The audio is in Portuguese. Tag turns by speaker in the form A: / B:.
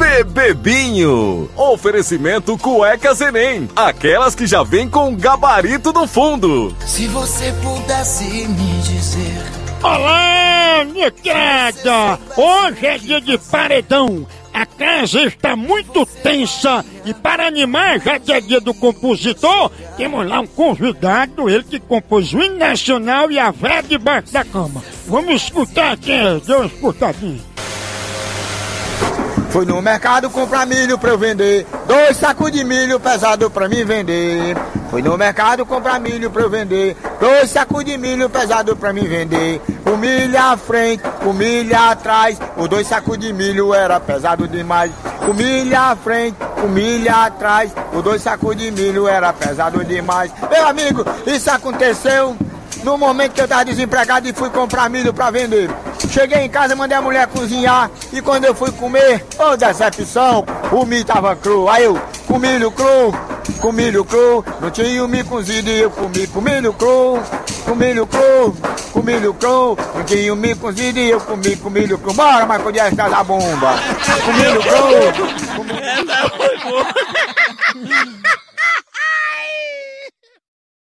A: Bebebinho. Oferecimento cueca Zenem. Aquelas que já vem com gabarito no fundo.
B: Se você pudesse me dizer.
C: Olá, negrada! Hoje é dia de paredão. A casa está muito tensa e para animar, já que é dia do compositor, temos lá um convidado, ele que compôs o hino nacional e a véia debaixo da cama. Vamos escutar quem é, dê uma escutadinha.
D: Fui no mercado comprar milho pra eu vender. Dois sacos de milho pesado pra mim vender. Fui no mercado comprar milho pra eu vender. Dois sacos de milho pesado pra mim vender. O milho à frente, o milho atrás. Os dois sacos de milho era pesado demais. O milho à frente, o milho atrás. Os dois sacos de milho era pesado demais. Meu amigo, isso aconteceu no momento que eu tava desempregado e fui comprar milho pra vender. Cheguei em casa, mandei a mulher cozinhar e quando eu fui comer, ô decepção, o milho tava cru. Aí eu, com milho cru, com milho cru, não tinha o milho cozido e eu comi com milho cru, com milho cru, com milho cru, não tinha o milho cozido e eu comi com milho cru. Bora, Marco Dias, da bomba. Com milho cru. Com milho...
E: Essa foi boa.